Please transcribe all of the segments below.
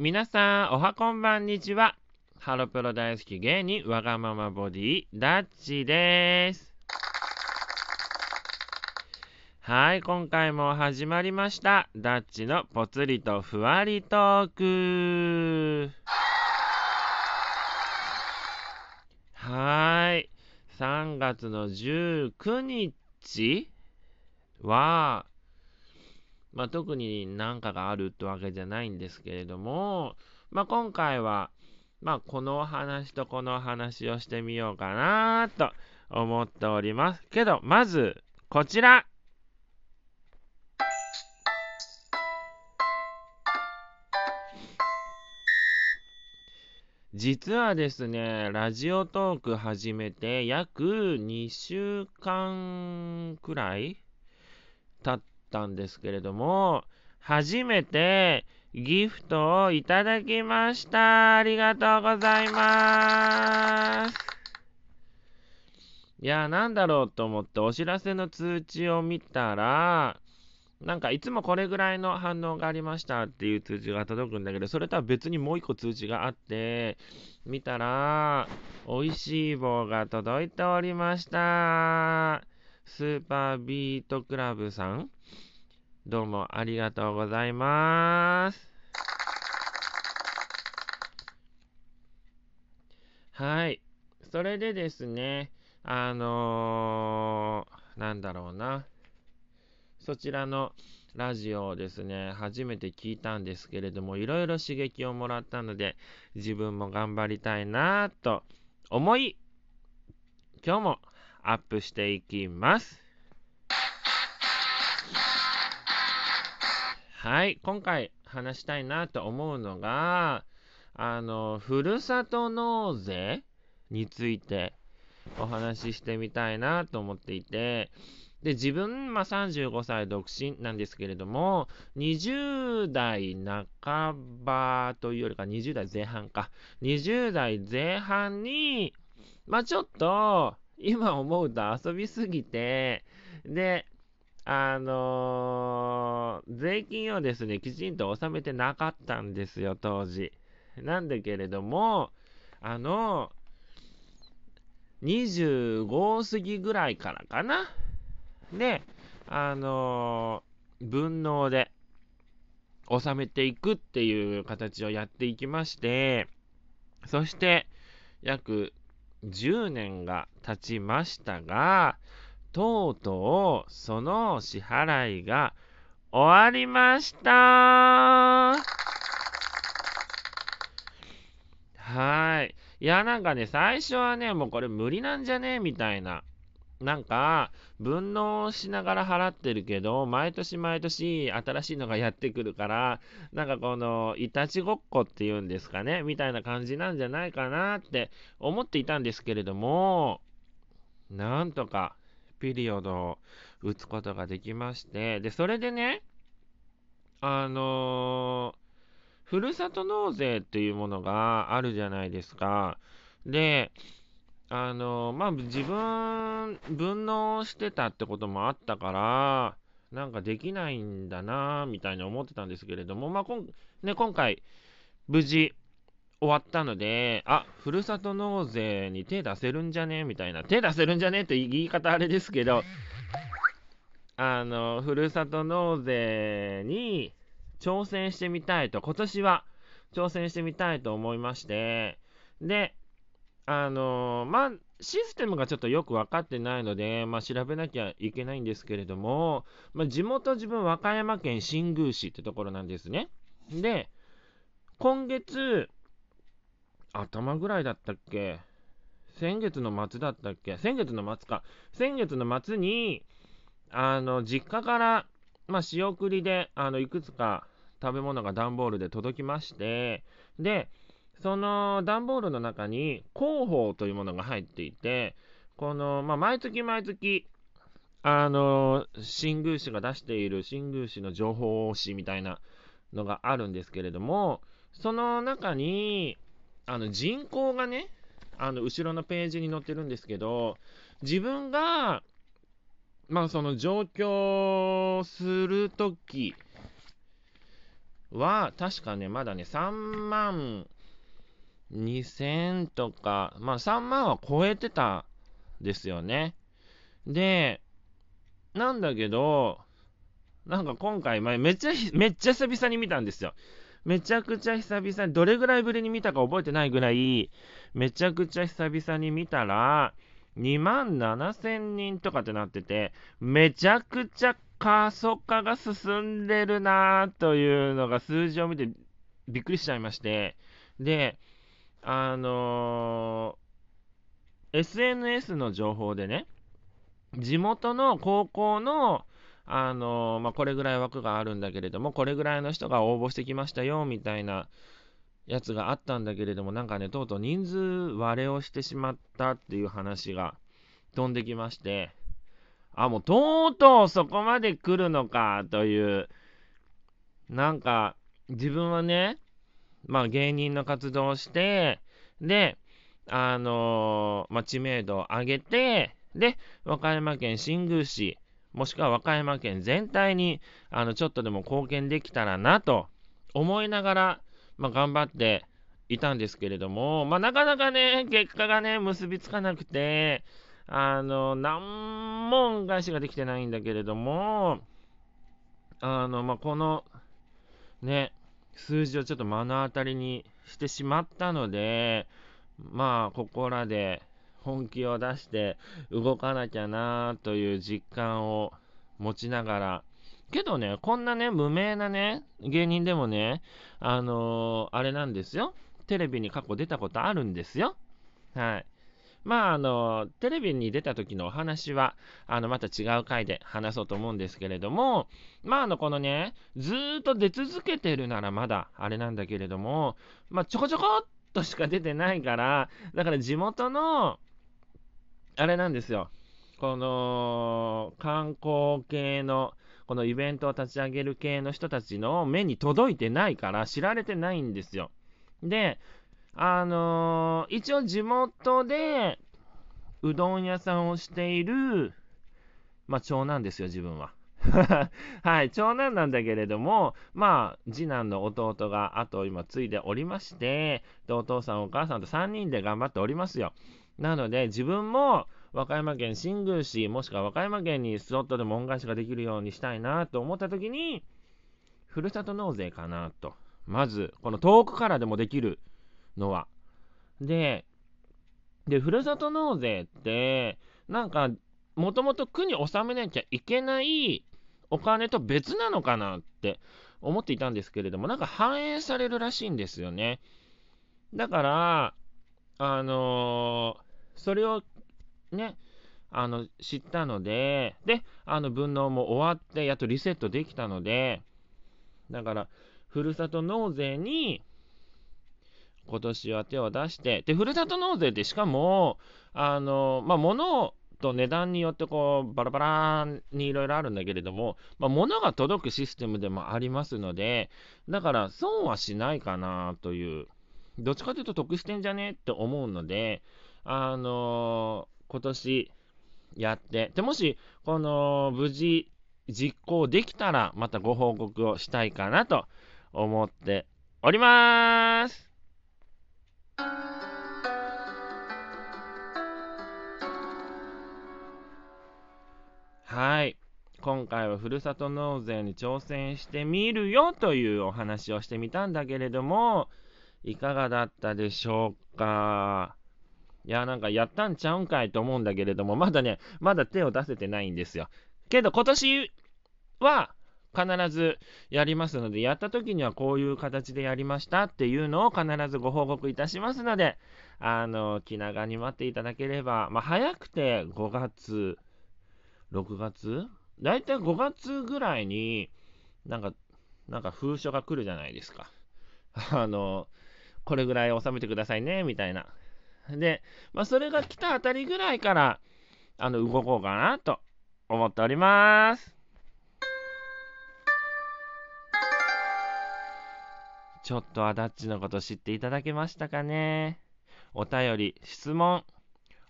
皆さん、おはこんばんにちは。ハロプロ大好き芸人、わがままボディ、ダッチです。はい、今回も始まりました。ダッチのぽつりとふわりトーク。はい、3月の19日は、まあ、特に何かがあるってわけじゃないんですけれども、まあ、今回は、まあ、このお話とこの話をしてみようかなと思っております。けど、まず、こちら実はですね、ラジオトーク始めて約2週間くらい経ったんですけれども、初めてギフトをいただきました。ありがとうございます。いや、なんだろうと思ってお知らせの通知を見たら、なんかいつもこれぐらいの反応がありましたっていう通知が届くんだけど、それとは別にもう一個通知があって、見たら、美味しい棒が届いておりました。スーパービートクラブさん、どうもありがとうございます。はい。それでですね、あのー、なんだろうな。そちらのラジオをですね、初めて聞いたんですけれども、いろいろ刺激をもらったので、自分も頑張りたいなと思い、今日もアップしていきます。はい、今回話したいなと思うのが、あの、ふるさと納税についてお話ししてみたいなと思っていて、で、自分、まあ、35歳独身なんですけれども、20代半ばというよりか20代前半か。20代前半に、まあ、ちょっと、今思うと遊びすぎて、で、あのー、税金をですね、きちんと納めてなかったんですよ、当時。なんだけれども、あのー、25過ぎぐらいからかな。で、あのー、分納で収めていくっていう形をやっていきまして、そして、約10年が経ちましたが、とうとうその支払いが終わりましたはい。いや、なんかね、最初はね、もうこれ無理なんじゃね？みたいななんか、分納しながら払ってるけど、毎年毎年新しいのがやってくるから、なんかこの、いたちごっこっていうんですかね、みたいな感じなんじゃないかなって思っていたんですけれども、なんとか、ピリオドを打つことができまして、で、それでね、あのー、ふるさと納税っていうものがあるじゃないですか。で、あの、まあ、自分、分納してたってこともあったから、なんかできないんだなみたいに思ってたんですけれども、まあ、こんね、今回、無事終わったので、あ、ふるさと納税に手出せるんじゃねみたいな。手出せるんじゃねって言い方あれですけど、あの、ふるさと納税に挑戦してみたいと、今年は挑戦してみたいと思いまして、で、あのまあ、システムがちょっとよく分かってないので、まあ、調べなきゃいけないんですけれども、まあ、地元自分、和歌山県新宮市ってところなんですね。で、今月、頭ぐらいだったっけ？先月の末だったっけ？先月の末か。先月の末に、あの、実家から、まあ、仕送りで、あの、いくつか食べ物が段ボールで届きまして、で、その段ボールの中に広報というものが入っていて、この、まあ、毎月毎月、あの、新宮市が出している新宮市の情報誌みたいなのがあるんですけれども、その中に、あの、人口がね、あの、後ろのページに載ってるんですけど、自分が、まあその上京するときは、確かね、まだね、3万2000とか、まあ3万は超えてたんですよね。で、なんだけど、なんか今回、めっちゃ、めっちゃ久々に見たんですよ。めちゃくちゃ久々に、どれぐらいぶりに見たか覚えてないぐらい、めちゃくちゃ久々に見たら、2万7000人とかってなってて、めちゃくちゃ過疎化が進んでるなというのが数字を見てびっくりしちゃいまして、で、あのー、SNS の情報でね、地元の高校の、あのー、まあ、これぐらい枠があるんだけれども、これぐらいの人が応募してきましたよ、みたいなやつがあったんだけれども、なんかね、とうとう人数割れをしてしまったっていう話が飛んできまして、あ、もうとうとうそこまで来るのかという、なんか、自分はね、まあ芸人の活動をして、で、あのー、まあ、知名度を上げて、で、和歌山県新宮市、もしくは和歌山県全体に、あの、ちょっとでも貢献できたらなと思いながら、まあ、頑張っていたんですけれども、まあ、なかなかね、結果がね、結びつかなくて、あの、難問返しができてないんだけれども、あの、まあ、この、ね、数字をちょっと目の当たりにしてしまったので、まあ、ここらで本気を出して動かなきゃなという実感を持ちながら、けどね、こんなね、無名なね、芸人でもね、あのー、あれなんですよ。テレビに過去出たことあるんですよ。はい。まあ、あの、テレビに出た時のお話は、あの、また違う回で話そうと思うんですけれども、まあ、あの、このね、ずっと出続けてるならまだ、あれなんだけれども、まあ、ちょこちょこっとしか出てないから、だから地元の、あれなんですよ。この、観光系の、このイベントを立ち上げる系の人たちの目に届いてないから知られてないんですよ。で、あのー、一応地元でうどん屋さんをしている、まあ、長男ですよ、自分は。はい、長男なんだけれども、まあ、次男の弟が後を今継いでおりまして、でお父さん、お母さんと3人で頑張っておりますよ。なので、自分も和歌山県新宮市、もしくは和歌山県にスロットでも恩返しができるようにしたいなと思ったときに、ふるさと納税かなと。まず、この遠くからでもできるのは。で、で、ふるさと納税って、なんか、もともと区に納めなきゃいけないお金と別なのかなって思っていたんですけれども、なんか反映されるらしいんですよね。だから、あのー、それをね、あの、知ったので、で、あの、分納も終わって、やっとリセットできたので、だから、ふるさと納税に、今年は手を出して、で、ふるさと納税ってしかも、あの、まあ、物と値段によってこう、バラバラにいろいろあるんだけれども、まあ、物が届くシステムでもありますので、だから損はしないかなという、どっちかというと得してんじゃねって思うので、あのー、今年やって、で、もし、この、無事実行できたら、またご報告をしたいかなと思っております。はい。今回はふるさと納税に挑戦してみるよというお話をしてみたんだけれども、いかがだったでしょうか？いや、なんかやったんちゃうんかいと思うんだけれども、まだね、まだ手を出せてないんですよ。けど今年は必ずやりますので、やった時にはこういう形でやりましたっていうのを必ずご報告いたしますので、あの、気長に待っていただければ、まあ、早くて5月、6月？だいたい5月ぐらいに、なんか、なんか封書が来るじゃないですか。あの、これぐらい収めてくださいね、みたいな。で、まあ、それが来たあたりぐらいから、あの、動こうかなと思っております。ちょっとアダッチのこと知っていただけましたかね？お便り、質問、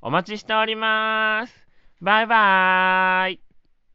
お待ちしております。バイバーイ